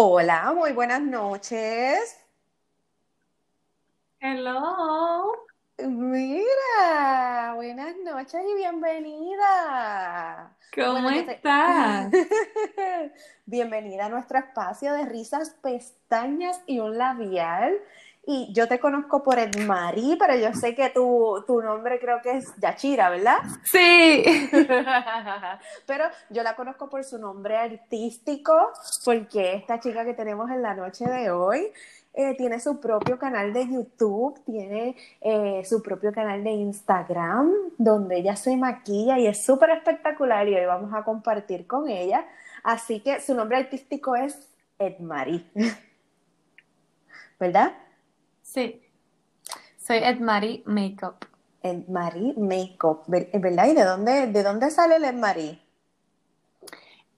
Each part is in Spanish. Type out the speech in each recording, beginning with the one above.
Hola, muy buenas noches. Hello. Mira, buenas noches y bienvenida. ¿Cómo Bueno, yo te- estás? Bienvenida a nuestro espacio de risas, pestañas y un labial. Y yo te conozco por Edmarí, pero yo sé que tu, tu nombre creo que es Yachira, ¿verdad? Sí. Pero yo la conozco por su nombre artístico, porque esta chica que tenemos en la noche de hoy eh, tiene su propio canal de YouTube, tiene eh, su propio canal de Instagram, donde ella se maquilla y es súper espectacular y hoy vamos a compartir con ella. Así que su nombre artístico es Edmarie, ¿verdad? Sí. Soy Edmari Makeup. Edmarie Makeup, ¿ver- ¿verdad? ¿Y de dónde, de dónde sale el Edmarie?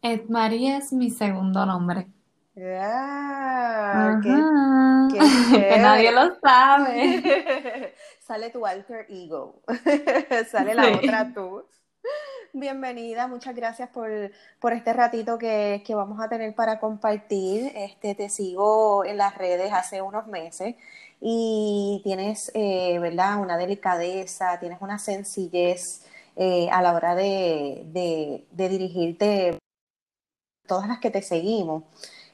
Edmari es mi segundo nombre. Ah, qué qué Que nadie lo sabe. Sale tu alter ego, sale la otra tú. Bienvenida, muchas gracias por, por este ratito que, que vamos a tener para compartir. Este, te sigo en las redes hace unos meses y tienes, eh, ¿verdad? Una delicadeza, tienes una sencillez eh, a la hora de, de, de dirigirte todas las que te seguimos.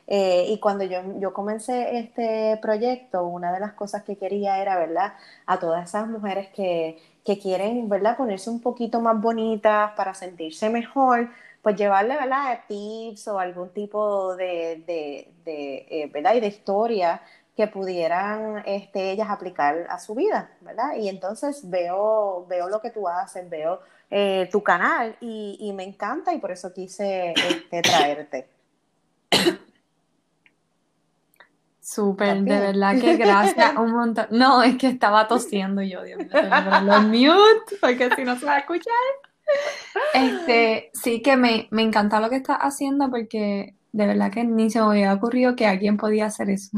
Eh, y cuando yo, yo comencé este proyecto, una de las cosas que quería era, ¿verdad? A todas esas mujeres que, que quieren, ¿verdad? Ponerse un poquito más bonitas para sentirse mejor, pues llevarle, ¿verdad? Tips o algún tipo de, de, de, ¿verdad? Y de historia que pudieran este, ellas aplicar a su vida, ¿verdad? Y entonces veo, veo lo que tú haces, veo eh, tu canal y, y me encanta y por eso quise este, traerte. Súper, ¿Estás de verdad que gracias un montón. No, es que estaba tosiendo yo, Dios mío, en mute porque si no se va a escuchar. Este, sí que me, me encanta lo que estás haciendo porque de verdad que ni se me había ocurrido que alguien podía hacer eso.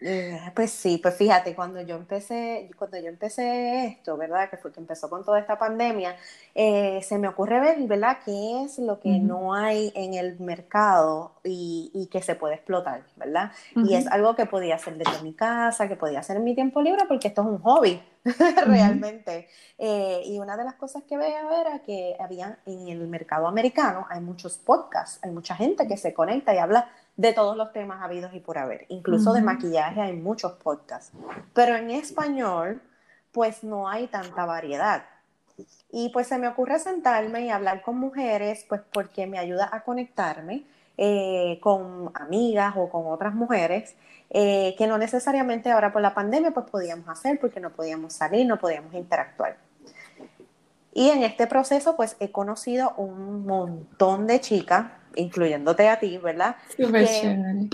Eh, Pues sí, pues fíjate, cuando yo empecé, cuando yo empecé esto, ¿verdad? Que fue que empezó con toda esta pandemia, eh, se me ocurre ver, ¿verdad? ¿Qué es lo que Ujú. no hay en el mercado y, y que se puede explotar, ¿verdad? Y es algo que podía hacer desde mi casa, que podía hacer en mi tiempo libre, porque esto es un hobby, realmente. Eh, y una de las cosas que veía era que había en el mercado americano, hay muchos podcasts, hay mucha gente que se conecta y habla de todos los temas habidos y por haber. Incluso de maquillaje hay muchos podcasts. Pero en español, pues no hay tanta variedad. Y pues se me ocurre sentarme y hablar con mujeres, pues porque me ayuda a conectarme eh, con amigas o con otras mujeres eh, que no necesariamente ahora por la pandemia pues podíamos hacer porque no podíamos salir, no podíamos interactuar. Y en este proceso pues he conocido un montón de chicas, incluyéndote a ti, ¿verdad? Súper Que, chévere.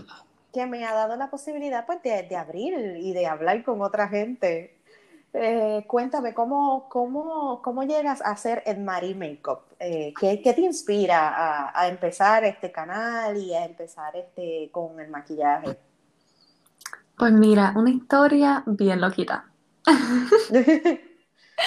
que me ha dado la posibilidad pues de, de abrir y de hablar con otra gente. Eh, cuéntame, ¿cómo, cómo, ¿cómo llegas a hacer Edmarie Makeup? Eh, ¿qué, qué te inspira a, a empezar este canal y a empezar este, con el maquillaje? Pues mira, una historia bien loquita.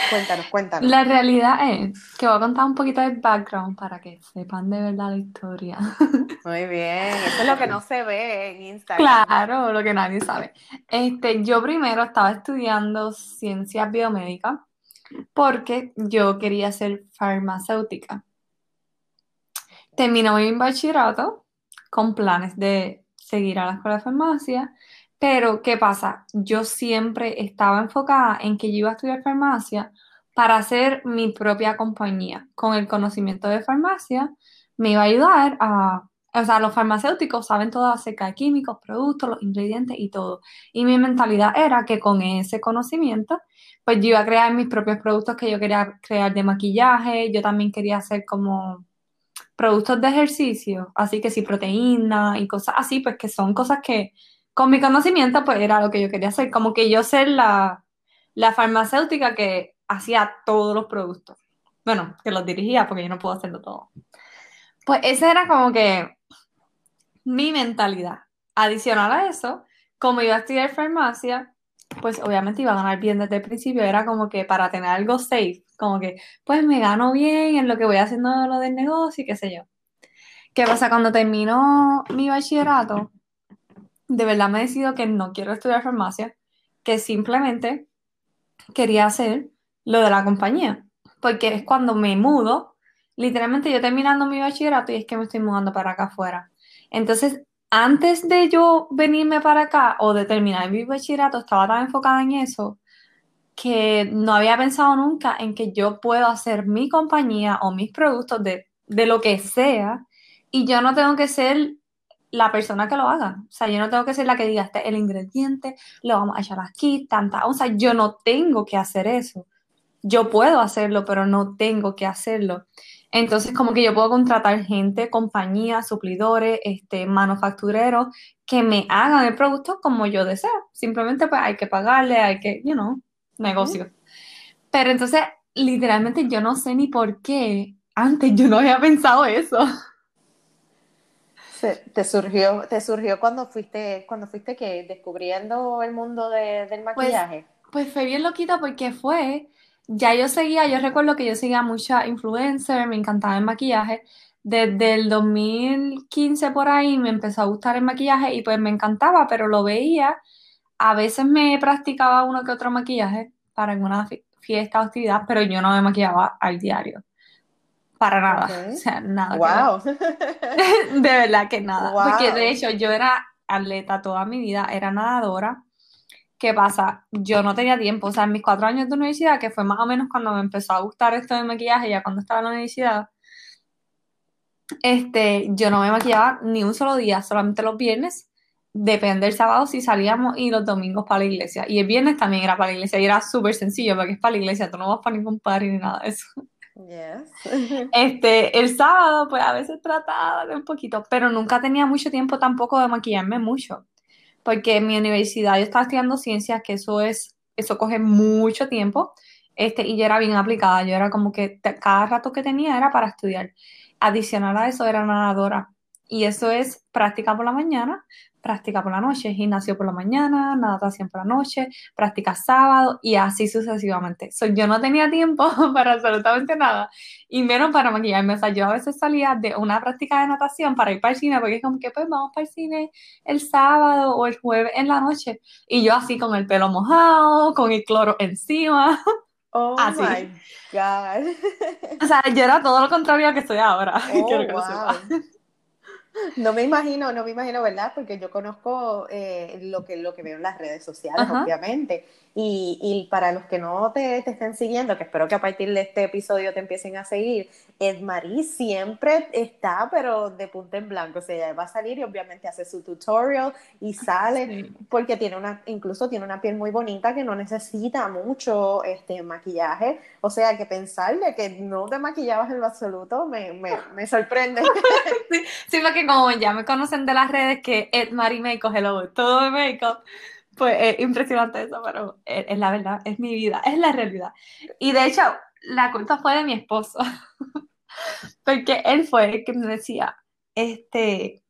Cuéntanos, cuéntanos. La realidad es que voy a contar un poquito del background para que sepan de verdad la historia. Muy bien, eso es lo que no se ve en Instagram. Claro, lo que nadie sabe. Este, yo primero estaba estudiando ciencias biomédicas porque yo quería ser farmacéutica. Terminé mi bachillerato con planes de seguir a la escuela de farmacia, pero ¿qué pasa? Yo siempre estaba enfocada en que yo iba a estudiar farmacia para hacer mi propia compañía. Con el conocimiento de farmacia me iba a ayudar a, o sea, los farmacéuticos saben todo acerca de químicos, productos, los ingredientes y todo. Y mi mentalidad era que con ese conocimiento, pues yo iba a crear mis propios productos que yo quería crear de maquillaje, yo también quería hacer como productos de ejercicio, así que sí, proteína y cosas así, pues que son cosas que con mi conocimiento pues era lo que yo quería hacer, como que yo ser la, la farmacéutica que hacía todos los productos. Bueno, que los dirigía porque yo no puedo hacerlo todo. Pues esa era como que mi mentalidad. Adicional a eso, como iba a estudiar farmacia, pues obviamente iba a ganar bien desde el principio, era como que para tener algo safe, como que pues me gano bien en lo que voy haciendo lo del negocio y qué sé yo. ¿Qué pasa? Cuando terminó mi bachillerato, de verdad me decido que no quiero estudiar farmacia, que simplemente quería hacer lo de la compañía, porque es cuando me mudo, literalmente yo terminando mi bachillerato y es que me estoy mudando para acá afuera. Entonces, antes de yo venirme para acá o de terminar mi bachillerato, estaba tan enfocada en eso que no había pensado nunca en que yo puedo hacer mi compañía o mis productos de, de lo que sea y yo no tengo que ser la persona que lo haga. O sea, yo no tengo que ser la que diga, este el ingrediente, lo vamos a echar aquí, tanta. O sea, yo no tengo que hacer eso. Yo puedo hacerlo, pero no tengo que hacerlo. Entonces, como que yo puedo contratar gente, compañías, suplidores, este, manufactureros que me hagan el producto como yo deseo. Simplemente pues hay que pagarle, hay que, you know, negocio. Pero entonces, literalmente yo no sé ni por qué antes yo no había pensado eso. Te surgió, te surgió cuando fuiste, cuando fuiste que descubriendo el mundo del pues, maquillaje. Pues, fue bien loquita porque fue, ya yo seguía, yo recuerdo que yo seguía mucha influencer, me encantaba el maquillaje. Desde el 2015 por ahí me empezó a gustar el maquillaje y pues me encantaba, pero lo veía a veces me practicaba uno que otro maquillaje para alguna fiesta o actividad, pero yo no me maquillaba al diario. Para nada. O sea, nada. Wow. de verdad que nada. Porque de hecho yo era atleta toda mi vida, era nadadora. ¿Qué pasa? Yo no tenía tiempo. O sea, en mis cuatro años de universidad, que fue más o menos cuando me empezó a gustar esto de maquillaje, ya cuando estaba en la universidad, este, yo no me maquillaba ni un solo día, solamente los viernes depende del sábado si salíamos y los domingos para la iglesia. Y el viernes también era para la iglesia y era súper sencillo porque es para la iglesia, tú no vas para ningún party ni nada de eso. este, el sábado pues a veces trataba de un poquito, pero nunca tenía mucho tiempo tampoco de maquillarme mucho. Porque en mi universidad yo estaba estudiando ciencias, que eso es, eso coge mucho tiempo. Este, y yo era bien aplicada, yo era como que cada rato que tenía era para estudiar. Adicional a eso era nadadora. Y eso es práctica por la mañana, práctica por la noche, gimnasio por la mañana, natación por la noche, práctica sábado y así sucesivamente. yo no tenía tiempo para absolutamente nada y menos para maquillarme. O sea, yo a veces salía de una práctica de natación para ir para el cine porque es como que pues vamos para el cine el sábado o el jueves en la noche y yo así con el pelo mojado, con el cloro encima. Oh así. my God. o sea, yo era todo lo contrario a que estoy ahora. Oh, no me imagino, no me imagino, ¿verdad? Porque yo conozco eh, lo, que, lo que veo en las redes sociales, obviamente. Y, y, para los que no te, te, estén siguiendo, que espero que a partir de este episodio te empiecen a seguir, Edmarie siempre está, pero de punta en blanco. O sea, ella va a salir y obviamente hace su tutorial y sale, porque tiene una, incluso tiene una piel muy bonita que no necesita mucho este maquillaje. O sea, que pensarle que no te maquillabas en lo absoluto me, me, me sorprende. sí, sí, porque como ya me conocen de las redes que Edmarie Makeup, hello, todo de makeup pues es impresionante eso, pero es, la verdad, es mi vida, es la realidad. Y de hecho, la culpa fue de mi esposo, porque él fue el que me decía, este,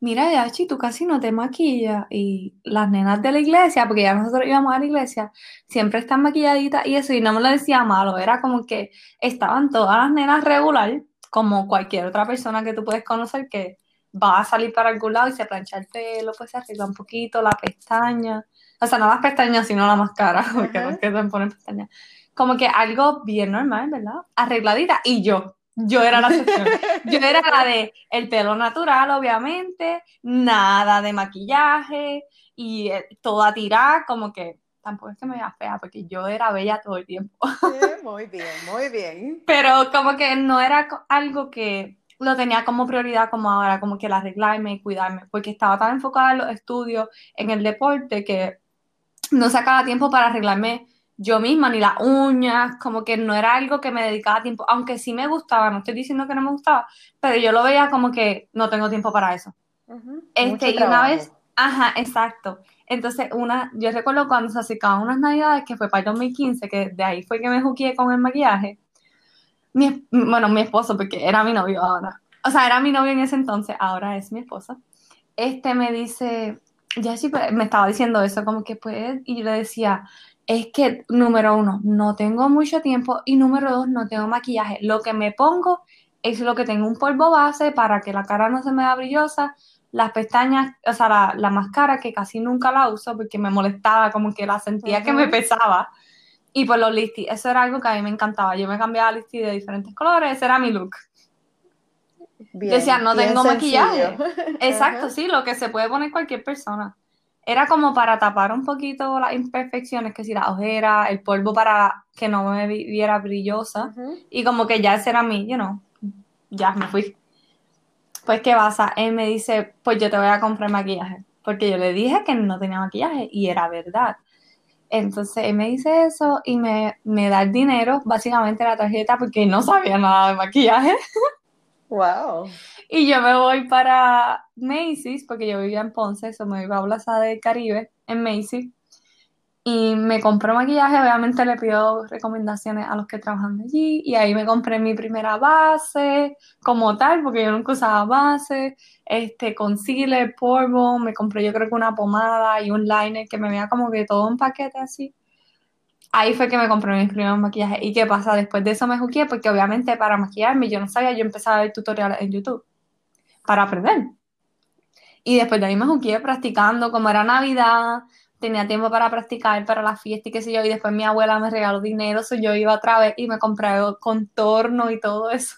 mira, Yachi, tú casi no te maquillas y las nenas de la iglesia, porque ya nosotros íbamos a la iglesia, siempre están maquilladitas y eso, y no me lo decía malo, era como que estaban todas las nenas regular, como cualquier otra persona que tú puedes conocer que va a salir para algún lado y se plancha el pelo, pues se arregla un poquito, la pestaña, o sea, no las pestañas, sino la máscara, porque no es que se ponen pestañas. Como que algo bien normal, ¿verdad? Arregladita. Y yo, yo era la excepción. Yo era la de el pelo natural, obviamente, nada de maquillaje y eh, toda tirada, como que tampoco es que me vea fea, porque yo era bella todo el tiempo. muy bien, muy bien. Pero como que no era algo que lo tenía como prioridad como ahora, como que el arreglarme y cuidarme, porque estaba tan enfocada en los estudios, en el deporte, que no sacaba tiempo para arreglarme yo misma, ni las uñas, como que no era algo que me dedicaba tiempo, aunque sí me gustaba, no estoy diciendo que no me gustaba, pero yo lo veía como que no tengo tiempo para eso. Este, y una vez, ajá, exacto. Entonces, una, yo recuerdo cuando se acercaban unas navidades, que fue para el 2015, que de ahí fue que me juqué con el maquillaje, mi, bueno, mi esposo, porque era mi novio ahora. O sea, era mi novio en ese entonces, ahora es mi esposo. Este me dice, ya sí, pues, me estaba diciendo eso, como que pues, y yo le decía, es que, número uno, no tengo mucho tiempo y número dos, no tengo maquillaje. Lo que me pongo es lo que tengo un polvo base para que la cara no se me vea brillosa, las pestañas, o sea, la, la, máscara que casi nunca la uso porque me molestaba, como que la sentía que me pesaba. Y pues los listis, eso era algo que a mí me encantaba. Yo me cambiaba listis de diferentes colores, ese era mi look. Decía, no tengo maquillaje. Exacto, sí, lo que se puede poner cualquier persona. Era como para tapar un poquito las imperfecciones, que si la ojera, el polvo para que no me viera brillosa. Y como que ya ese era mi, you know, ya me fui. Pues, ¿qué pasa? Él me dice, pues yo te voy a comprar maquillaje. Porque yo le dije que no tenía maquillaje y era verdad. Entonces él me dice eso y me, me da el dinero, básicamente la tarjeta, porque no sabía nada de maquillaje. Wow. Y yo me voy para Macy's, porque yo vivía en Ponce, eso me iba a Plaza del Caribe, en Macy's. Y me compré maquillaje, obviamente le pido recomendaciones a los que trabajan allí. Y ahí me compré mi primera base, como tal, porque yo nunca usaba base. Este, concealer, polvo, me compré yo creo que una pomada y un liner que me veía como que todo un paquete así. Ahí fue que me compré mis primeros maquillajes. ¿Y qué pasa? Después de eso me juqué, porque obviamente para maquillarme yo no sabía, yo empezaba a ver tutoriales en YouTube para aprender. Y después de ahí me juqué practicando, como era Navidad, tenía tiempo para practicar para la fiesta y qué sé yo, y después mi abuela me regaló dinero, so yo iba otra vez y me compré contorno y todo eso.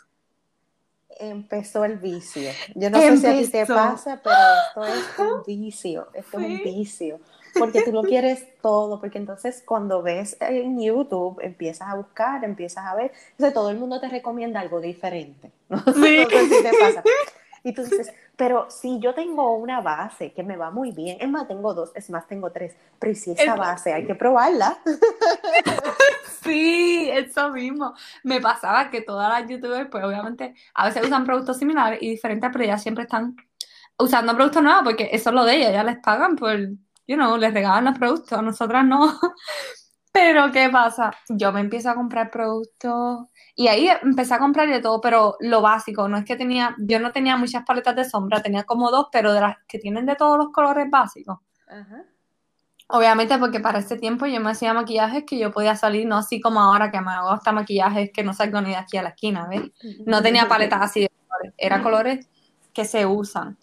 Empezó el vicio. Yo no sé si a ti te pasa, pero esto es un vicio, esto es un vicio porque tú lo quieres todo, porque entonces cuando ves en YouTube empiezas a buscar, empiezas a ver, entonces todo el mundo te recomienda algo diferente, ¿no? Sí. te pasa. Y tú dices, pero si yo tengo una base que me va muy bien, es más, tengo dos, es más, tengo tres, pero si esa base hay que probarla. Sí, eso mismo. Me pasaba que todas las youtubers, pues obviamente, a veces usan productos similares y diferentes, pero ellas siempre están usando productos nuevos porque eso es lo de ellas, ya les pagan por you know, les regalan los productos, a nosotras no. Pero, ¿qué pasa? Yo me empiezo a comprar productos y ahí empecé a comprar de todo, pero lo básico, no es que tenía, yo no tenía muchas paletas de sombra, tenía como dos, pero de las que tienen de todos los colores básicos. Obviamente porque para ese tiempo yo me hacía maquillajes que yo podía salir, no así como ahora que me hago hasta maquillajes que no salgo ni de aquí a la esquina, ¿ves? No tenía paletas así de colores, eran colores que se usan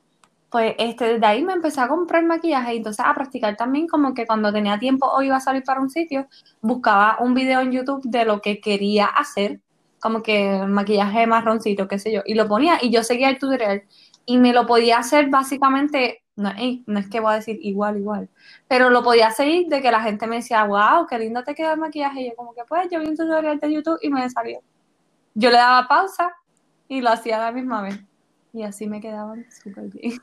pues este, desde ahí me empecé a comprar maquillaje y entonces a practicar también como que cuando tenía tiempo o iba a salir para un sitio, buscaba un video en YouTube de lo que quería hacer, como que maquillaje marroncito, qué sé yo, y lo ponía y yo seguía el tutorial y me lo podía hacer básicamente, no, es que voy a decir igual, igual, pero lo podía seguir de que la gente me decía, wow, qué lindo te queda el maquillaje, y yo como que pues yo vi un tutorial de YouTube y me salió. Yo le daba pausa y lo hacía a la misma vez. Y así me quedaban súper bien.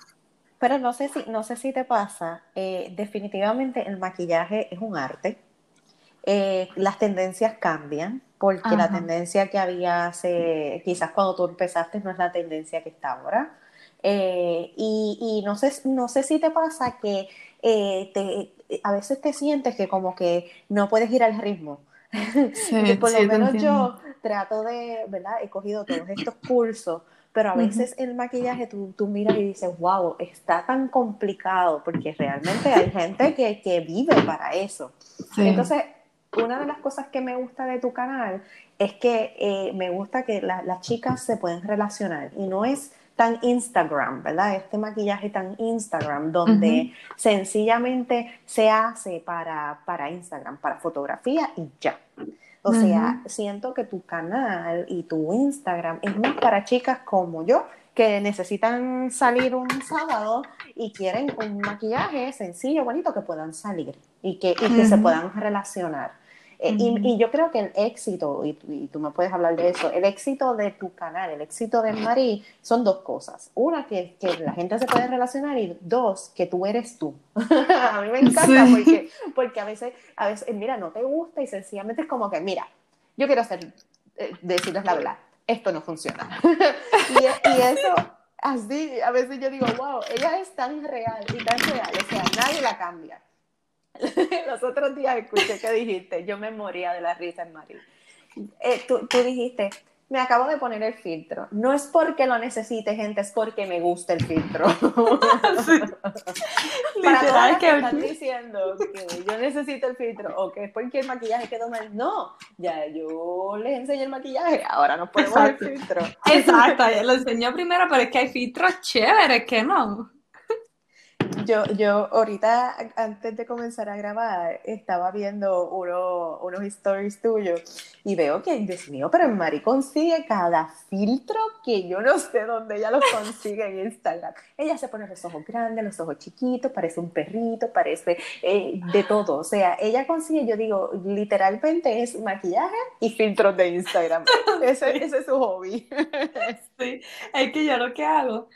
Pero no sé si, no sé si te pasa, eh, definitivamente el maquillaje es un arte. Eh, las tendencias cambian, porque la tendencia que había hace, quizás cuando tú empezaste no es la tendencia que está ahora. Eh, y, no, sé, no sé si te pasa que te, a veces te sientes que como que no puedes ir al ritmo. Sí, por lo menos yo trato de, ¿verdad? He cogido todos estos cursos pero a veces el maquillaje tú, tú, miras y dices, wow, está tan complicado, porque realmente hay gente que, que vive para eso. Entonces, una de las cosas que me gusta de tu canal es que eh, me gusta que las chicas se pueden relacionar y no es tan Instagram, ¿verdad? Este maquillaje tan Instagram, donde sencillamente se hace para, para Instagram, para fotografía y ya. O sea, siento que tu canal y tu Instagram es más para chicas como yo que necesitan salir un sábado y quieren un maquillaje sencillo, bonito, que puedan salir y que, y que se puedan relacionar. Eh, y, yo creo que el éxito, y, tú me puedes hablar de eso, el éxito de tu canal, el éxito de Marí, son dos cosas. Una, que, que la gente se puede relacionar y dos, que tú eres tú. a mí me encanta porque, porque a, veces, a veces, mira, no te gusta y sencillamente es como que, mira, yo quiero hacer, eh, decirles la verdad, esto no funciona. y, y eso así, a veces yo digo, wow, ella es tan real y tan real, o sea, nadie la cambia. Los otros días escuché que dijiste, yo me moría de la risa en Marí. Eh, tú, tú, dijiste, me acabo de poner el filtro. No es porque lo necesite, gente, es porque me gusta el filtro. Para todas que están diciendo que yo necesito el filtro o que es porque el maquillaje quedó mal. No, ya yo les enseñé el maquillaje, ahora no podemos el filtro. Exacto, lo enseñó primero, pero es que hay filtros chéveres que no. Yo, yo ahorita, antes de comenzar a grabar, estaba viendo uno, unos stories tuyos y veo que, Dios mío, pero Mari consigue cada filtro que yo no sé dónde ella los consigue en Instagram. Ella se pone los ojos grandes, los ojos chiquitos, parece un perrito, parece eh, de todo. O sea, ella consigue, yo digo, literalmente es maquillaje y filtros de Instagram. Ese, ese es su hobby. Sí, es que yo lo que hago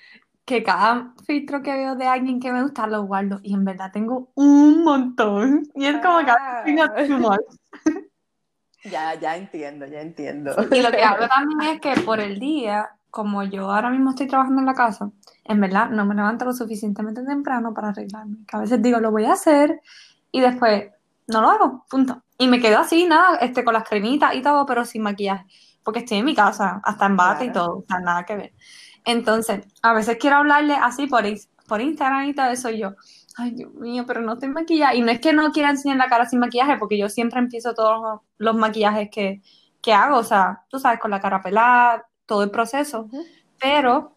que cada filtro que veo de alguien que me gusta lo guardo y en verdad tengo un montón y es como que Ah. ah. Ya, ya entiendo, ya entiendo. y lo que hago también es que por el día como yo ahora mismo estoy trabajando en la casa en verdad no me levanto lo suficientemente temprano para arreglarme que a veces digo lo voy a hacer y después no lo hago punto y me quedo así nada este con las cremitas y todo pero sin maquillaje porque estoy en mi casa hasta en bata y Claro. todo o sea nada que ver entonces, a veces quiero hablarle así por, Instagram y todo eso, y yo, ay Dios mío, pero no estoy maquillada. Y no es que no quiera enseñar la cara sin maquillaje, porque yo siempre empiezo todos los, los maquillajes que, que hago, o sea, tú sabes, con la cara pelada, todo el proceso, pero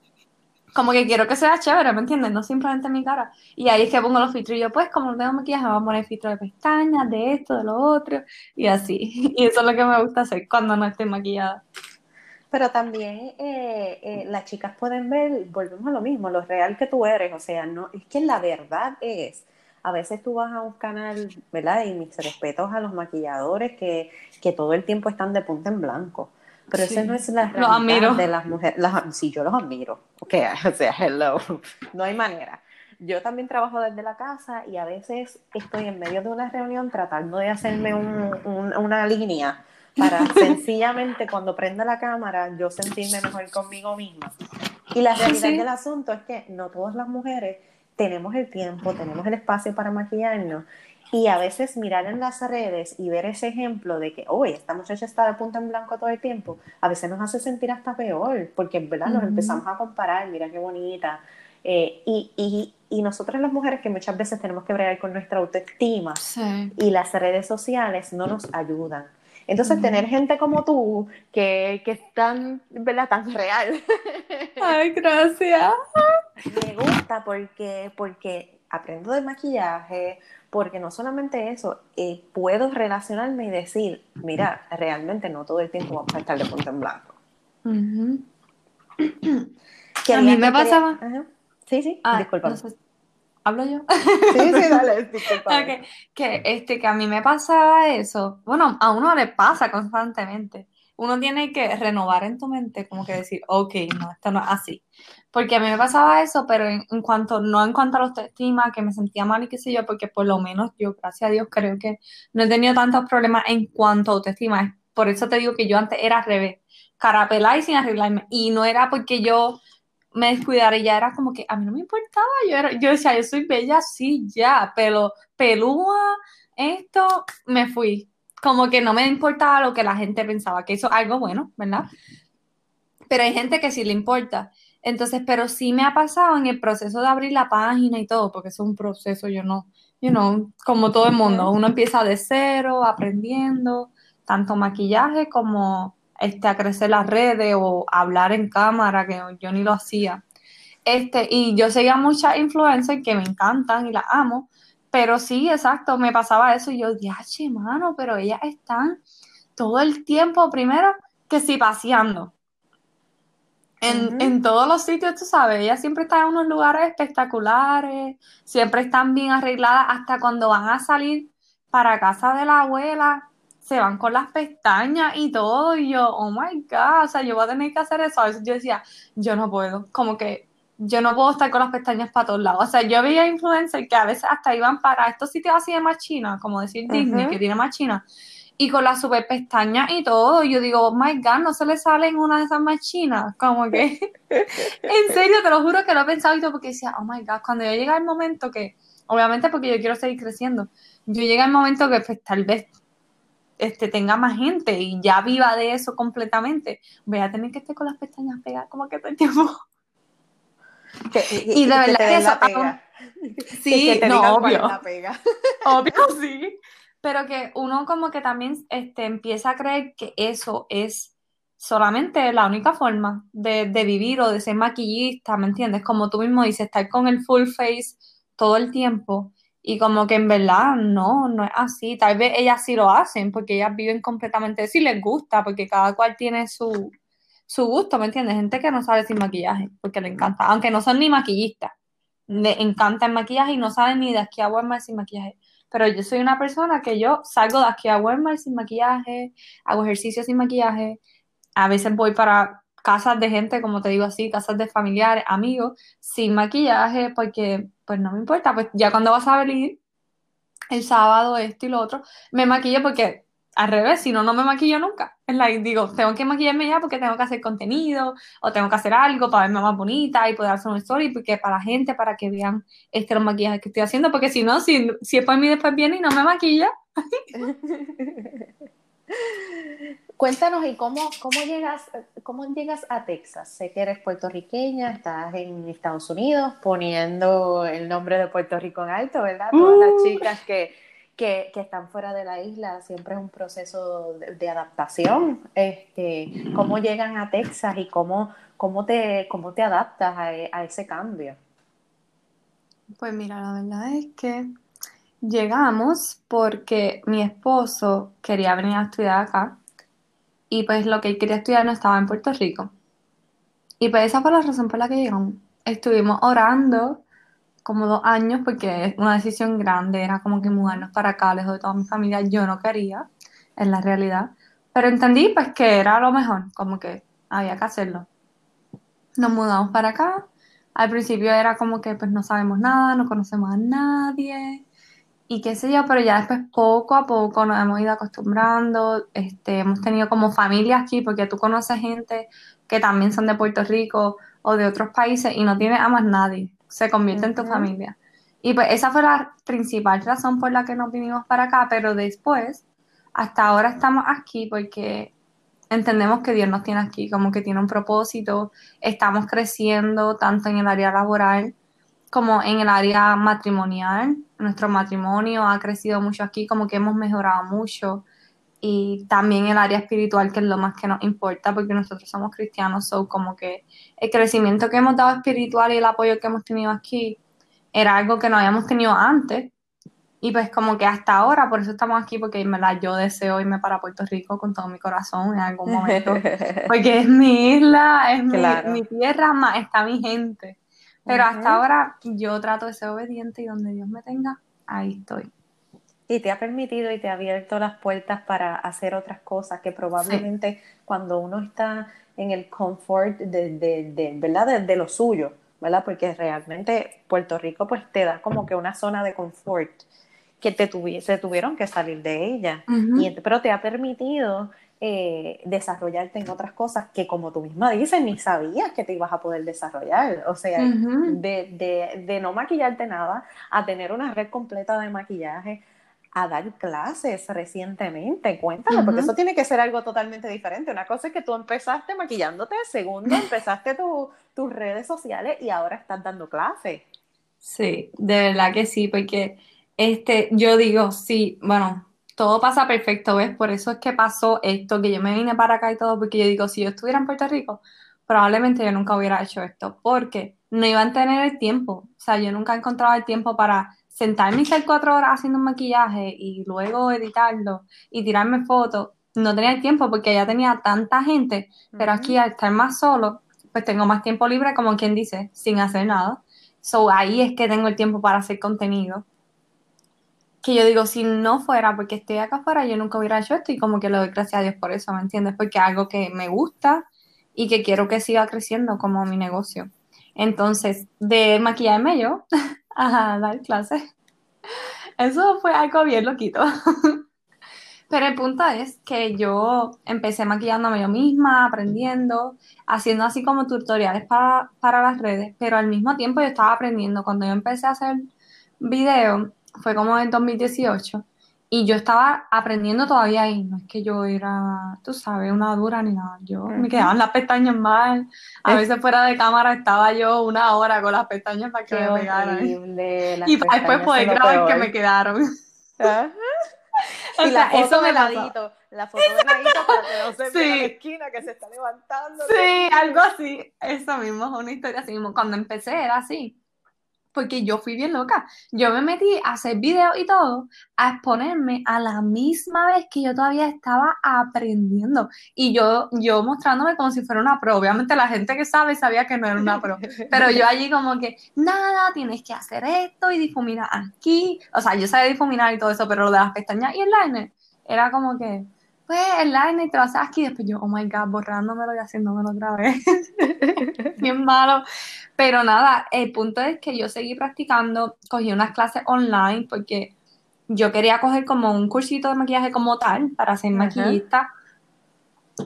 como que quiero que sea chévere, ¿me entiendes? No simplemente mi cara. Y ahí es que pongo los filtros, y yo, pues, como no tengo maquillaje, voy a poner filtro de pestañas, de esto, de lo otro, y así. Y eso es lo que me gusta hacer cuando no estoy maquillada. Pero también eh, eh, las chicas pueden ver, volvemos a lo mismo, lo real que tú eres. O sea, no, es que la verdad es, a veces tú vas a un canal, ¿verdad? Y mis respetos a los maquilladores que, que todo el tiempo están de punta en blanco. Pero Sí. esa no es la realidad de las mujeres. Las, sí, yo los admiro. Ok, o sea, hello. No hay manera. Yo también trabajo desde la casa y a veces estoy en medio de una reunión tratando de hacerme un- un- una línea para sencillamente cuando prenda la cámara yo sentirme mejor conmigo misma. Y la realidad Sí. del asunto es que no todas las mujeres tenemos el tiempo, tenemos el espacio para maquillarnos y a veces mirar en las redes y ver ese ejemplo de que, oye, esta muchacha está de punta en blanco todo el tiempo, a veces nos hace sentir hasta peor, porque en verdad nos Ujú. empezamos a comparar, mira qué bonita. Eh, y, y, y nosotras las mujeres que muchas veces tenemos que bregar con nuestra autoestima Sí. y las redes sociales no nos ayudan. Entonces, tener gente como tú que, que es tan, ¿verdad? tan real, Ay, gracias. me gusta porque, porque aprendo de maquillaje, porque no solamente eso, eh, puedo relacionarme y decir, mira, realmente no todo el tiempo vamos a estar de punta en blanco. Quería- A mí me quería- pasaba- Ajá. Sí, sí, Ah, disculpa. no sé. ¿Hablo yo? Sí, sí, dale, disculpa. Ok, Que, este, que a mí me pasaba eso. Bueno, a uno le pasa constantemente. Uno tiene que renovar en tu mente, como que decir, ok, no, esto no es así. Porque a mí me pasaba eso, pero en, en cuanto, no en cuanto a la autoestima, que me sentía mal y qué sé yo, porque por lo menos yo, gracias a Dios, creo que no he tenido tantos problemas en cuanto a autoestima. Por eso te digo que yo antes era al revés, cara pelada y sin arreglarme. Y no era porque yo me descuidara, ya era como que a mí no me importaba, yo, era, yo decía, yo soy bella, sí, ya, pero pelúa, esto, me fui. Como que no me importaba lo que la gente pensaba, que eso es algo bueno, ¿verdad? Pero hay gente que sí le importa. Entonces, pero sí me ha pasado en el proceso de abrir la página y todo, porque es un proceso, yo no, you know, como todo el mundo, uno empieza de cero, aprendiendo, tanto maquillaje como este, a crecer las redes o hablar en cámara, que yo ni lo hacía. Este, y yo seguía muchas influencers que me encantan y las amo, pero sí, exacto, me pasaba eso y yo, diache, mano, pero ellas están todo el tiempo, primero, que sí, paseando. En, en todos los sitios, tú sabes, ellas siempre están en unos lugares espectaculares, siempre están bien arregladas, hasta cuando van a salir para casa de la abuela, se van con las pestañas y todo, y yo, oh my God, o sea, yo voy a tener que hacer eso. A veces yo decía, yo no puedo, como que yo no puedo estar con las pestañas para todos lados. O sea, yo veía influencers que a veces hasta iban para estos sitios así de más China, como decir Disney, que tiene más China, y con las super pestañas y todo. Yo digo, oh my God, no se le sale en una de esas más chinas. Como que, en serio, te lo juro que lo he pensado y todo, porque decía, oh my God, cuando yo llega el momento que, obviamente porque yo quiero seguir creciendo, yo llega el momento que pues tal vez este, tenga más gente y ya viva de eso completamente, voy a tener que estar con las pestañas pegadas como que todo el tiempo. Que- Y de verdad que eso pega. Sí, que te no, obvio. la pega. Obvio, sí. Pero que uno como que también este, empieza a creer que eso es solamente la única forma de, de vivir o de ser maquillista, ¿me entiendes? Como tú mismo dices, estar con el full face todo el tiempo y como que en verdad no, no es así. Tal vez ellas sí lo hacen porque ellas viven completamente y les gusta porque cada cual tiene su, su gusto, ¿me entiendes? Gente que no sabe sin maquillaje porque le encanta, aunque no son ni maquillistas, le encanta el maquillaje y no saben ni de aquí a Walmart sin maquillaje. Pero yo soy una persona que yo salgo de aquí a Walmart sin maquillaje, hago ejercicio sin maquillaje, a veces voy para casas de gente, como te digo así, casas de familiares, amigos, sin maquillaje, porque pues no me importa, pues ya cuando vas a venir el sábado esto y lo otro, me maquillo porque al revés, si no, no me maquillo nunca. Es like, digo, tengo que maquillarme ya porque tengo que hacer contenido o tengo que hacer algo para verme más bonita y poder hacer un story, porque para la gente, para que vean este los maquillajes que estoy haciendo, porque si no, si, si es por mí después viene y no me maquilla. Cuéntanos, ¿y cómo, cómo, llegas, cómo llegas a Texas? Sé que eres puertorriqueña, estás en Estados Unidos poniendo el nombre de Puerto Rico en alto, ¿verdad? Todas las uh. chicas que, que, que, están fuera de la isla, siempre es un proceso de, adaptación. Este, ¿Cómo llegan a Texas y cómo, cómo, te, cómo te adaptas a, a ese cambio? Pues mira, la verdad es que llegamos porque mi esposo quería venir a estudiar acá y pues lo que él quería estudiar no estaba en Puerto Rico. Y pues esa fue la razón por la que llegamos. Estuvimos orando como dos años porque una decisión grande, era como que mudarnos para acá, lejos de toda mi familia. Yo no quería, en la realidad. Pero entendí pues que era lo mejor, como que había que hacerlo. Nos mudamos para acá. Al principio era como que pues no sabemos nada, no conocemos a nadie y qué sé yo, pero ya después poco a poco nos hemos ido acostumbrando, este, hemos tenido como familia aquí, porque tú conoces gente que también son de Puerto Rico o de otros países y no tiene a más nadie, se convierte en tu familia. Y pues esa fue la principal razón por la que nos vinimos para acá, pero después, hasta ahora estamos aquí porque entendemos que Dios nos tiene aquí, como que tiene un propósito, estamos creciendo tanto en el área laboral, como en el área matrimonial. Nuestro matrimonio ha crecido mucho aquí, como que hemos mejorado mucho. Y también el área espiritual, que es lo más que nos importa, porque nosotros somos cristianos, so como que el crecimiento que hemos dado espiritual y el apoyo que hemos tenido aquí era algo que no habíamos tenido antes. Y pues como que hasta ahora, por eso estamos aquí, porque en verdad yo deseo irme para Puerto Rico con todo mi corazón en algún momento, porque es mi isla, es mi, mi, tierra, más está mi gente. Pero hasta ahora yo trato de ser obediente y donde Dios me tenga, ahí estoy. Y te ha permitido y te ha abierto las puertas para hacer otras cosas que probablemente cuando uno está en el confort de, de, ¿verdad? De, lo suyo, ¿verdad? Porque realmente Puerto Rico pues te da como que una zona de confort que te se tuvieron que salir de ella, y, pero te ha permitido eh, desarrollarte en otras cosas que como tú misma dices, ni sabías que te ibas a poder desarrollar. O sea, de, no maquillarte nada a tener una red completa de maquillaje, a dar clases recientemente. Cuéntame, porque eso tiene que ser algo totalmente diferente. Una cosa es que tú empezaste maquillándote, segundo, empezaste tus redes sociales y ahora estás dando clases. Sí, de verdad que sí, porque este, yo digo, sí, bueno, todo pasa perfecto, ¿ves? Por eso es que pasó esto, que yo me vine para acá y todo, porque yo digo, si yo estuviera en Puerto Rico, probablemente yo nunca hubiera hecho esto, porque no iban a tener el tiempo, o sea, yo nunca he encontrado el tiempo para sentarme y estar cuatro horas haciendo un maquillaje y luego editarlo y tirarme fotos, no tenía el tiempo porque ya tenía tanta gente, pero aquí al estar más solo, pues tengo más tiempo libre, como quien dice, sin hacer nada. So ahí es que tengo el tiempo para hacer contenido que yo digo, si no fuera porque estoy acá afuera, yo nunca hubiera hecho esto y como que le doy gracias a Dios por eso, ¿me entiendes? Porque es algo que me gusta y que quiero que siga creciendo como mi negocio. Entonces, de maquillarme yo a dar clases, eso fue algo bien loquito. Pero el punto es que yo empecé maquillándome yo misma, aprendiendo, haciendo así como tutoriales para, para las redes, pero al mismo tiempo yo estaba aprendiendo. Cuando yo empecé a hacer videos, fue como en 2018 y yo estaba aprendiendo todavía ahí, no es que yo era, tú sabes, una dura ni nada, yo me quedaban las pestañas mal, a veces fuera de cámara estaba yo una hora con las pestañas para que me pegaran. y después poder grabar que me quedaron. y la eso me ladito, la foto de ladito para que no se sí. vea la esquina que se está levantando. Sí, algo así, eso mismo, es una historia así mismo, cuando empecé era así porque yo fui bien loca. Yo me metí a hacer videos y todo, a exponerme a la misma vez que yo todavía estaba aprendiendo. Y yo, yo mostrándome como si fuera una pro. Obviamente la gente que sabe sabía que no era una pro. Pero yo allí como que, nada, tienes que hacer esto y difuminar aquí. O sea, yo sabía difuminar y todo eso, pero lo de las pestañas y el liner era como que, pues el liner te lo haces aquí. Y después yo, oh my God, borrándomelo y haciéndomelo otra vez. bien malo. Pero nada, el punto es que yo seguí practicando, cogí unas clases online porque yo quería coger como un cursito de maquillaje como tal para ser maquillista.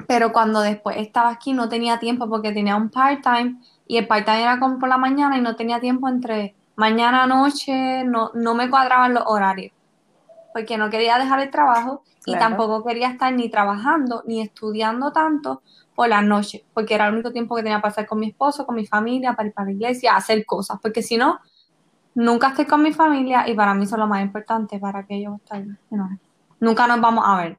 Pero cuando después estaba aquí no tenía tiempo porque tenía un part-time y el part-time era como por la mañana y no tenía tiempo entre mañana, noche, no, no me cuadraban los horarios. Porque no quería dejar el trabajo y tampoco quería estar ni trabajando ni estudiando tanto por la noche, porque era el único tiempo que tenía para estar con mi esposo, con mi familia, para ir para la iglesia, hacer cosas, porque si no, nunca estoy con mi familia y para mí eso es lo más importante para que yo esté Nunca nos vamos a ver.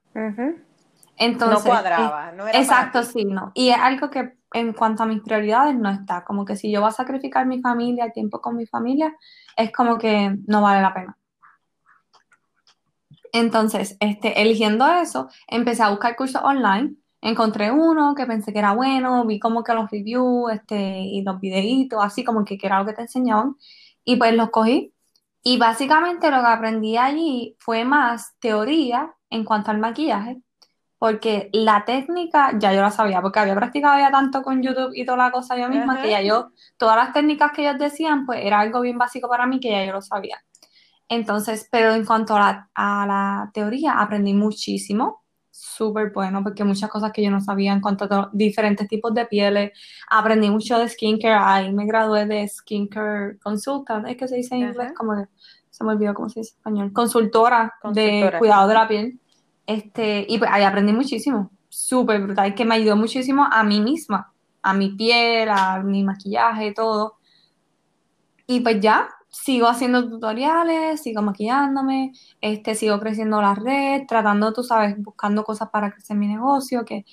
Entonces, no cuadraba, no era Exacto, sí, no. Y es algo que en cuanto a mis prioridades no está, como que si yo voy a sacrificar mi familia, el tiempo con mi familia, es como que no vale la pena. Entonces, este, eligiendo eso, empecé a buscar cursos online encontré uno que pensé que era bueno, vi como que los reviews este, y los videitos, así como que, era lo que te enseñaban, y pues los cogí. Y básicamente lo que aprendí allí fue más teoría en cuanto al maquillaje, porque la técnica ya yo la sabía, porque había practicado ya tanto con YouTube y toda la cosa yo misma, que ya yo, todas las técnicas que ellos decían, pues era algo bien básico para mí que ya yo lo sabía. Entonces, pero en cuanto a la teoría, aprendí muchísimo súper bueno porque muchas cosas que yo no sabía en cuanto a diferentes tipos de pieles. Aprendí mucho de skincare, ahí me gradué de skincare consultant, es que se dice en inglés, como se me olvidó cómo se dice en español, consultora, de cuidado de la piel. Este, y pues ahí aprendí muchísimo, súper brutal, que me ayudó muchísimo a mí misma, a mi piel, a mi maquillaje, todo. Y pues ya, sigo haciendo tutoriales, sigo maquillándome, este, sigo creciendo la red, tratando, tú sabes, buscando cosas para crecer mi negocio, que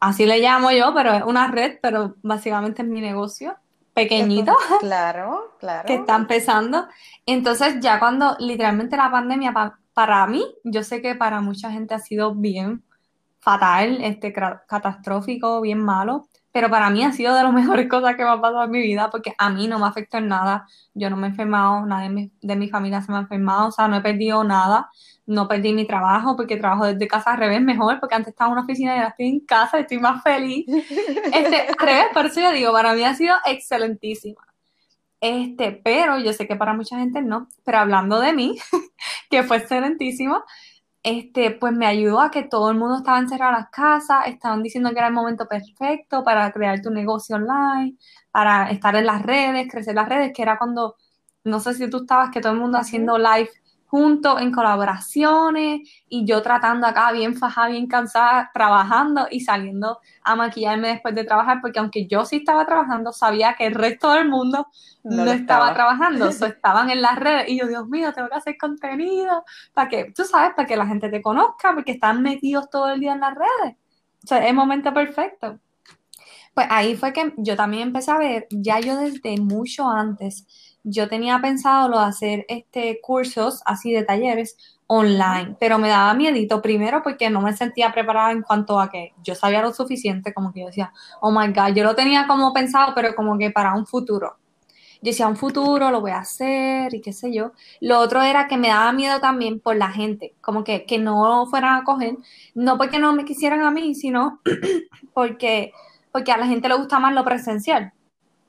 así le llamo yo, pero es una red, pero básicamente es mi negocio pequeñito. Claro, claro. que está empezando. Entonces ya cuando literalmente la pandemia para mí, yo sé que para mucha gente ha sido bien fatal, este, catastrófico, bien malo pero para mí ha sido de las mejores cosas que me ha pasado en mi vida porque a mí no me afectó en nada. Yo no me he enfermado, nadie de mi, familia se me ha enfermado, o sea, no he perdido nada, no perdí mi trabajo porque trabajo desde casa al revés mejor, porque antes estaba en una oficina y ahora estoy en casa estoy más feliz. Este, al revés, por eso yo digo, para mí ha sido excelentísima. Este, pero yo sé que para mucha gente no, pero hablando de mí, que fue excelentísimo, este, pues me ayudó a que todo el mundo estaba encerrado en las casas, estaban diciendo que era el momento perfecto para crear tu negocio online, para estar en las redes, crecer las redes, que era cuando, no sé si tú estabas, que todo el mundo haciendo live juntos en colaboraciones y yo tratando acá bien fajada, bien cansada, trabajando y saliendo a maquillarme después de trabajar, porque aunque yo sí estaba trabajando, sabía que el resto del mundo no, estaba. trabajando, so, estaban en las redes y yo, Dios mío, tengo que hacer contenido para que, tú sabes, para que la gente te conozca, porque están metidos todo el día en las redes. O sea, es momento perfecto. Pues ahí fue que yo también empecé a ver, ya yo desde mucho antes, yo tenía pensado lo de hacer este, cursos así de talleres online, pero me daba miedito primero porque no me sentía preparada en cuanto a que yo sabía lo suficiente, como que yo decía, oh my God, yo lo tenía como pensado, pero como que para un futuro. Yo decía, un futuro lo voy a hacer y qué sé yo. Lo otro era que me daba miedo también por la gente, como que, que no fueran a coger, no porque no me quisieran a mí, sino porque, porque a la gente le gusta más lo presencial.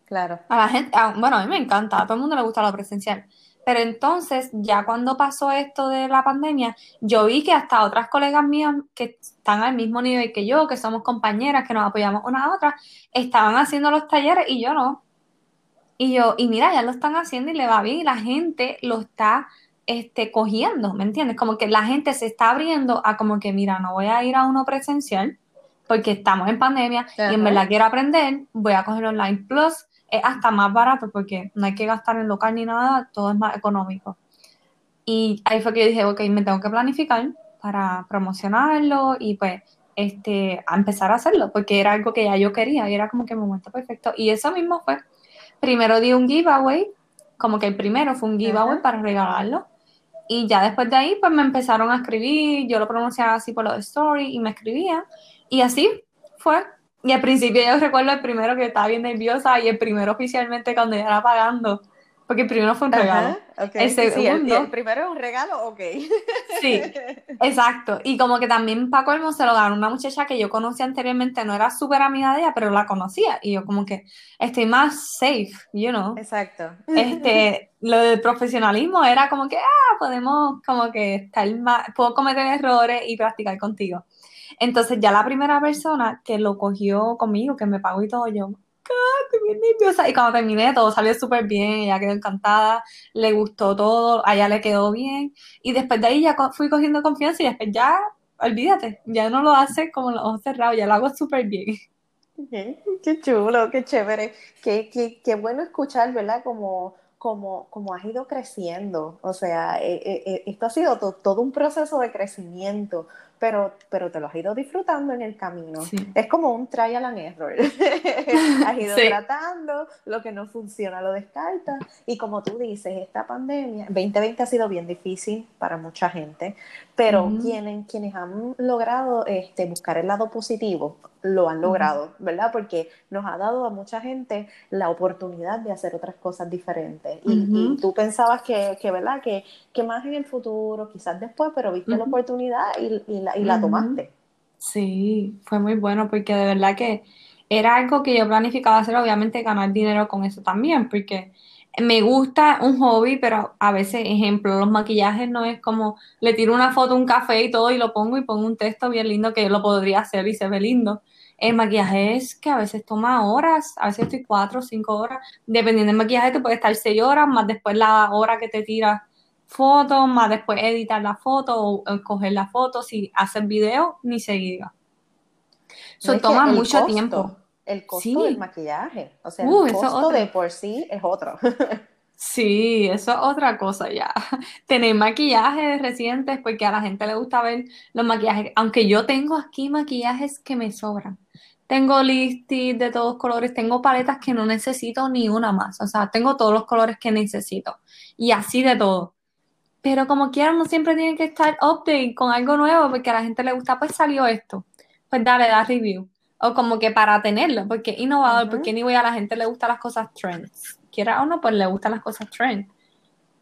Claro. A la gente, bueno, a mí me encanta, a todo el mundo le gusta lo presencial. Pero entonces, ya cuando pasó esto de la pandemia, yo vi que hasta otras colegas mías que están al mismo nivel que yo, que somos compañeras, que nos apoyamos una a otra, estaban haciendo los talleres y yo no. Y yo, y mira, ya lo están haciendo y le va bien y la gente lo está este, cogiendo, ¿me entiendes? Como que la gente se está abriendo a como que, mira, no voy a ir a uno presencial porque estamos en pandemia y en verdad quiero aprender, voy a coger online plus es hasta más barato porque no hay que gastar en local ni nada, todo es más económico. Y ahí fue que yo dije, ok, me tengo que planificar para promocionarlo y pues este, a empezar a hacerlo, porque era algo que ya yo quería y era como que el momento perfecto. Y eso mismo fue. Primero di un giveaway como que el primero fue un giveaway para regalarlo. Y ya después de ahí, pues me empezaron a escribir, yo lo pronunciaba así por los stories y me escribían. Y así fue. Y al principio yo recuerdo el primero que estaba bien nerviosa y el primero oficialmente cuando ya era pagando porque el primero fue un regalo. El segundo. el, primero es un regalo, ok. Sí, exacto. Y como que también Paco Elmo se lo ganó una muchacha que yo conocía anteriormente, no era súper amiga de ella, pero la conocía. Y yo como que estoy más safe, you know. Exacto. Este, lo del profesionalismo era como que, ah, podemos como que estar más, puedo cometer errores y practicar contigo. Entonces ya la primera persona que lo cogió conmigo, que me pagó y todo, yo, estoy bien nerviosa. Y cuando terminé, todo salió súper bien, ella quedó encantada, le gustó todo, a ella le quedó bien. Y después de ahí ya fui cogiendo confianza y después ya, olvídate, ya no lo hace como los ojos cerrados, ya lo hago súper bien. Qué, chulo, qué chévere, qué, qué, qué bueno escuchar, ¿verdad? Como como, como has ido creciendo. O sea, eh, eh, eh, esto ha sido todo un proceso de crecimiento, pero, pero te lo has ido disfrutando en el camino. Es como un trial and error. has ido tratando, lo que no funciona lo descartas. Y como tú dices, esta pandemia, 2020 ha sido bien difícil para mucha gente, pero quienes, quienes han logrado este, buscar el lado positivo, lo han logrado, ¿verdad? Porque nos ha dado a mucha gente la oportunidad de hacer otras cosas diferentes. Y, tú pensabas que, que ¿verdad? Que, que, más en el futuro, quizás después, pero viste la oportunidad y, y la, y la tomaste. Sí, fue muy bueno porque de verdad que era algo que yo planificaba hacer, obviamente ganar dinero con eso también, porque me gusta un hobby, pero a veces, ejemplo, los maquillajes no es como le tiro una foto, un café y todo y lo pongo y pongo un texto bien lindo que yo lo podría hacer y se ve lindo. El maquillaje es que a veces toma horas, a veces estoy cuatro o cinco horas, dependiendo del maquillaje te puede estar seis horas, más después la hora que te tiras fotos, más después editar la foto o, coger la foto, si haces video, ni se diga. Eso toma mucho tiempo. El costo del maquillaje, o sea, uh, el costo de por sí es otro. Sí, eso es otra cosa ya. Tener maquillajes recientes porque a la gente le gusta ver los maquillajes. Aunque yo tengo aquí maquillajes que me sobran. Tengo lipstick de todos colores, tengo paletas que no necesito ni una más. O sea, tengo todos los colores que necesito. Y así de todo. Pero como quieran, no siempre tienen que estar update con algo nuevo porque a la gente le gusta, pues salió esto. Pues dale, da review. O como que para tenerlo, porque es innovador, porque ni voy a la gente le gustan las cosas trends quiera o no, pues le gustan las cosas trend.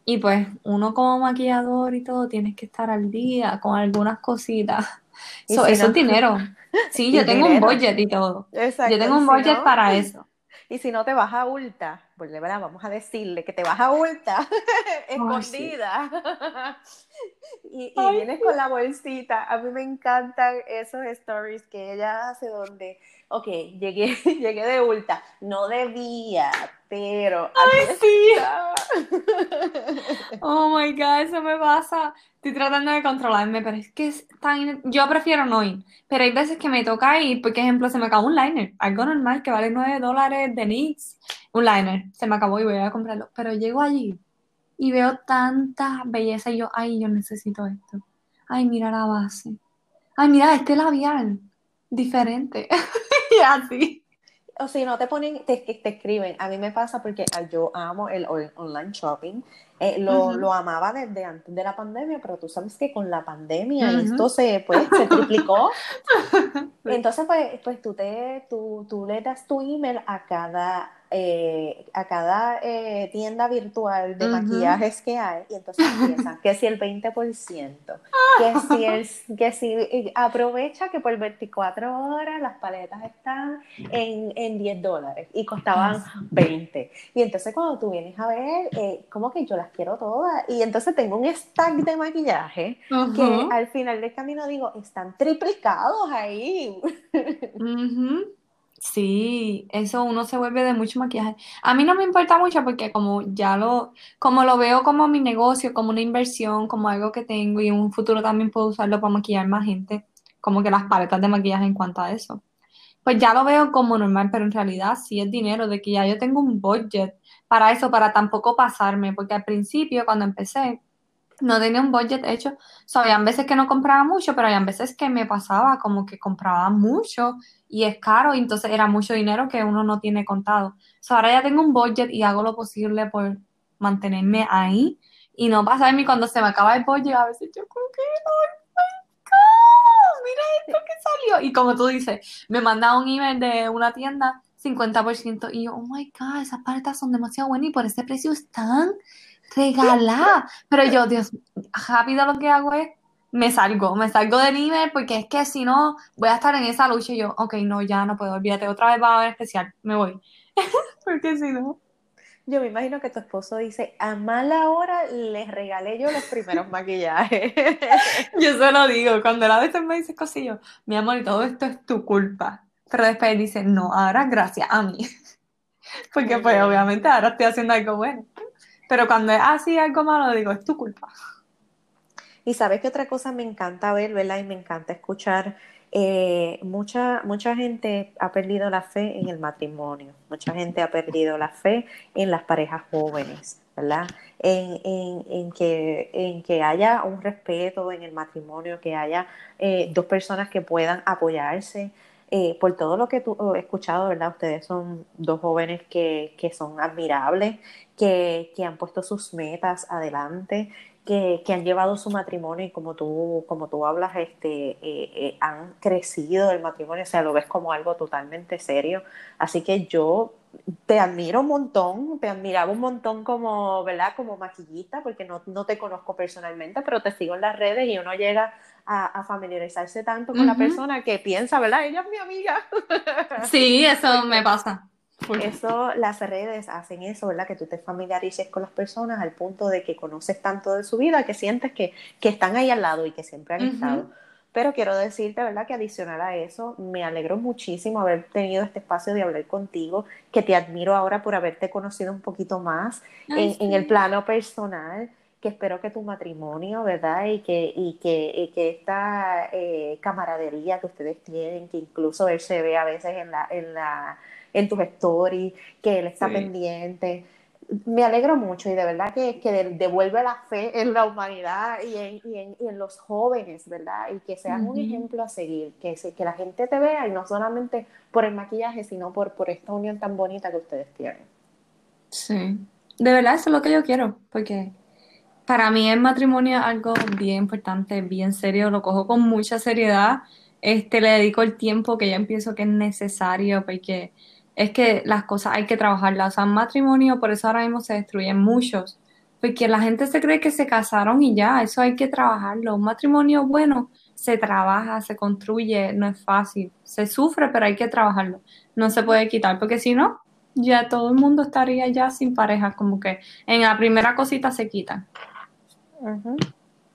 Y pues uno como maquillador y todo tienes que estar al día con algunas cositas. eso es dinero. Sí, yo tengo un budget y todo. yo tengo un budget para eso. Y si no te vas a Ulta, pues vamos a decirle que te vas a Ulta escondida. y, vienes con la bolsita. A mí me encantan esos stories que ella hace donde, ok, llegué, llegué de Ulta. No debía, pero. ¡Ay, sí! oh my god, eso me pasa. Estoy tratando de controlarme, pero es que es tan. Yo prefiero no ir, pero hay veces que me toca ir, porque, ejemplo, se me acabó un liner, algo normal que vale 9 dólares de NYX, un liner, se me acabó y voy a comprarlo. Pero llego allí y veo tanta belleza y yo, ay, yo necesito esto. Ay, mira la base. Ay, mira este labial, diferente. y así o si no te ponen, te, te, escriben. A mí me pasa porque yo amo el online shopping. Eh, lo, lo, amaba desde antes de la pandemia, pero tú sabes que con la pandemia esto se, pues, se triplicó. Entonces, pues, pues tú, te, tú, tú le das tu email a cada eh, a cada eh, tienda virtual de maquillajes que hay y entonces empiezan que si el 20%, que si, el, que si aprovecha que por 24 horas las paletas están en, en 10 dólares y costaban 20. Y entonces cuando tú vienes a ver, eh, como que yo las quiero todas y entonces tengo un stack de maquillaje que al final del camino digo, están triplicados ahí. Sí, eso uno se vuelve de mucho maquillaje. A mí no me importa mucho porque como ya lo, como lo veo como mi negocio, como una inversión, como algo que tengo y en un futuro también puedo usarlo para maquillar más gente, como que las paletas de maquillaje en cuanto a eso. Pues ya lo veo como normal, pero en realidad sí es dinero, de que ya yo tengo un budget para eso, para tampoco pasarme, porque al principio cuando empecé, no tenía un budget hecho. O sea, habían veces que no compraba mucho, pero habían veces que me pasaba como que compraba mucho y es caro, entonces era mucho dinero que uno no tiene contado. O ahora ya tengo un budget y hago lo posible por mantenerme ahí y no pasarme cuando se me acaba el pollo, a veces yo como que, oh mira esto que salió. Y como tú dices, me manda un email de una tienda, 50%, y yo, oh my God, esas paletas son demasiado buenas y por ese precio están regaladas. Pero yo, Dios, rápido lo que hago es me salgo, me salgo del email porque es que si no voy a estar en esa lucha y yo, ok, no, ya no puedo, olvídate, otra vez va a haber especial, me voy. porque si no. Yo me imagino que tu esposo dice, a mala hora les regalé yo los primeros maquillajes. yo se lo digo, cuando él a veces me dice cosillo, mi amor, y todo esto es tu culpa. Pero después dice, no, ahora gracias a mí. porque pues obviamente ahora estoy haciendo algo bueno. Pero cuando es así algo malo, digo, es tu culpa. Y sabes que otra cosa me encanta ver, ¿verdad? Y me encanta escuchar. Eh, mucha, mucha gente ha perdido la fe en el matrimonio, mucha gente ha perdido la fe en las parejas jóvenes, ¿verdad? En, en, que, en que haya un respeto en el matrimonio, que haya eh, dos personas que puedan apoyarse. Eh, por todo lo que tú he escuchado, ¿verdad? Ustedes son dos jóvenes que, que son admirables, que, que, han puesto sus metas adelante, que, han llevado su matrimonio y como tú, como tú hablas, este, eh, eh, han crecido el matrimonio, o sea, lo ves como algo totalmente serio. Así que yo te admiro un montón, te admiraba un montón como, ¿verdad? Como maquillista, porque no, no te conozco personalmente, pero te sigo en las redes y uno llega a, familiarizarse tanto con la persona que piensa, ¿verdad? Ella es mi amiga. Sí, eso me pasa. Eso, las redes hacen eso, ¿verdad? Que tú te familiarices con las personas al punto de que conoces tanto de su vida que sientes que, que están ahí al lado y que siempre han estado. Pero quiero decirte, ¿verdad? Que adicional a eso, me alegro muchísimo haber tenido este espacio de hablar contigo, que te admiro ahora por haberte conocido un poquito más en, el plano personal, que espero que tu matrimonio, ¿verdad? Y que, y que, que esta eh, camaradería que ustedes tienen, que incluso él se ve a veces en la... En la en tus stories, que él está pendiente. Me alegro mucho y de verdad que, que devuelve la fe en la humanidad y en, y en, y en los jóvenes, ¿verdad? Y que sean un ejemplo a seguir, que, que la gente te vea y no solamente por el maquillaje, sino por, por esta unión tan bonita que ustedes tienen. Sí, de verdad eso es lo que yo quiero, porque para mí el matrimonio es algo bien importante, bien serio, lo cojo con mucha seriedad, este, le dedico el tiempo que yo pienso que es necesario, porque es que las cosas hay que trabajarlas. O sea, matrimonio, por eso ahora mismo se destruyen muchos. Porque la gente se cree que se casaron y ya, eso hay que trabajarlo. Un matrimonio bueno se trabaja, se construye, no es fácil. Se sufre, pero hay que trabajarlo. No se puede quitar, porque si no, ya todo el mundo estaría ya sin pareja, como que en la primera cosita se quitan.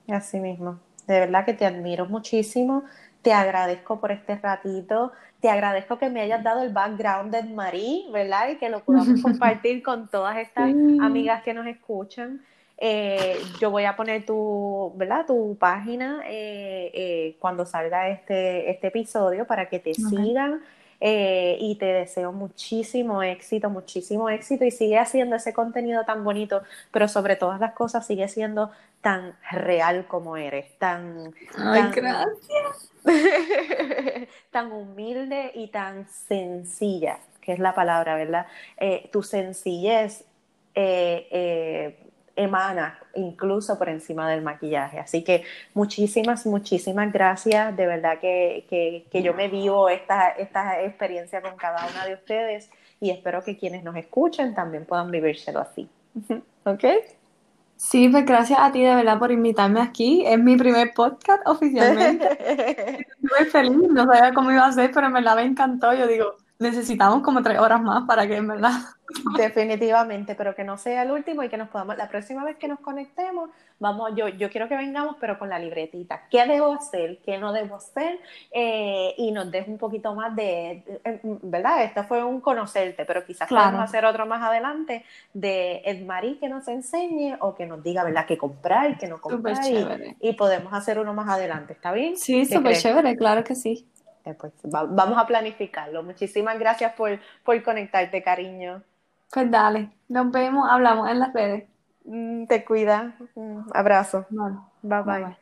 Así mismo. De verdad que te admiro muchísimo. Te agradezco por este ratito. Te agradezco que me hayas dado el background de Marí, ¿verdad? Y que lo podamos compartir con todas estas amigas que nos escuchan. Eh, yo voy a poner tu, ¿verdad? tu página eh, eh, cuando salga este, este episodio para que te sigan. Y te deseo muchísimo éxito, muchísimo éxito y sigue haciendo ese contenido tan bonito, pero sobre todas las cosas sigue siendo tan real como eres, tan... Ay, gracias. tan humilde y tan sencilla, que es la palabra, ¿verdad? Eh, tu sencillez eh, eh, emana incluso por encima del maquillaje. Así que muchísimas, muchísimas gracias. De verdad que, yo me vivo esta, esta experiencia con cada una de ustedes y espero que quienes nos escuchen también puedan vivírselo así. ¿Ok? Sí, pues gracias a ti de verdad por invitarme aquí. Es mi primer podcast oficialmente. Estoy feliz, no sabía cómo iba a ser, pero me la me encantó. Yo digo, necesitamos como tres horas más para que en verdad. Definitivamente, pero que no sea el último y que nos podamos, la próxima vez que nos conectemos, vamos, yo, yo quiero que vengamos, pero con la libretita. ¿Qué debo hacer? ¿Qué no debo hacer? Eh, y nos des un poquito más de, ¿verdad? Esto fue un conocerte, pero quizás podamos hacer otro más adelante de Edmarí que nos enseñe o que nos diga, ¿verdad? qué comprar, qué no comprar. Y, y, podemos hacer uno más adelante, ¿está bien? Sí, súper chévere, claro que sí. Eh, pues vamos a planificarlo. Muchísimas gracias por, por conectarte, cariño. Pues dale, nos vemos, hablamos en las redes. Mm, te cuida. Un abrazo. bye. bye.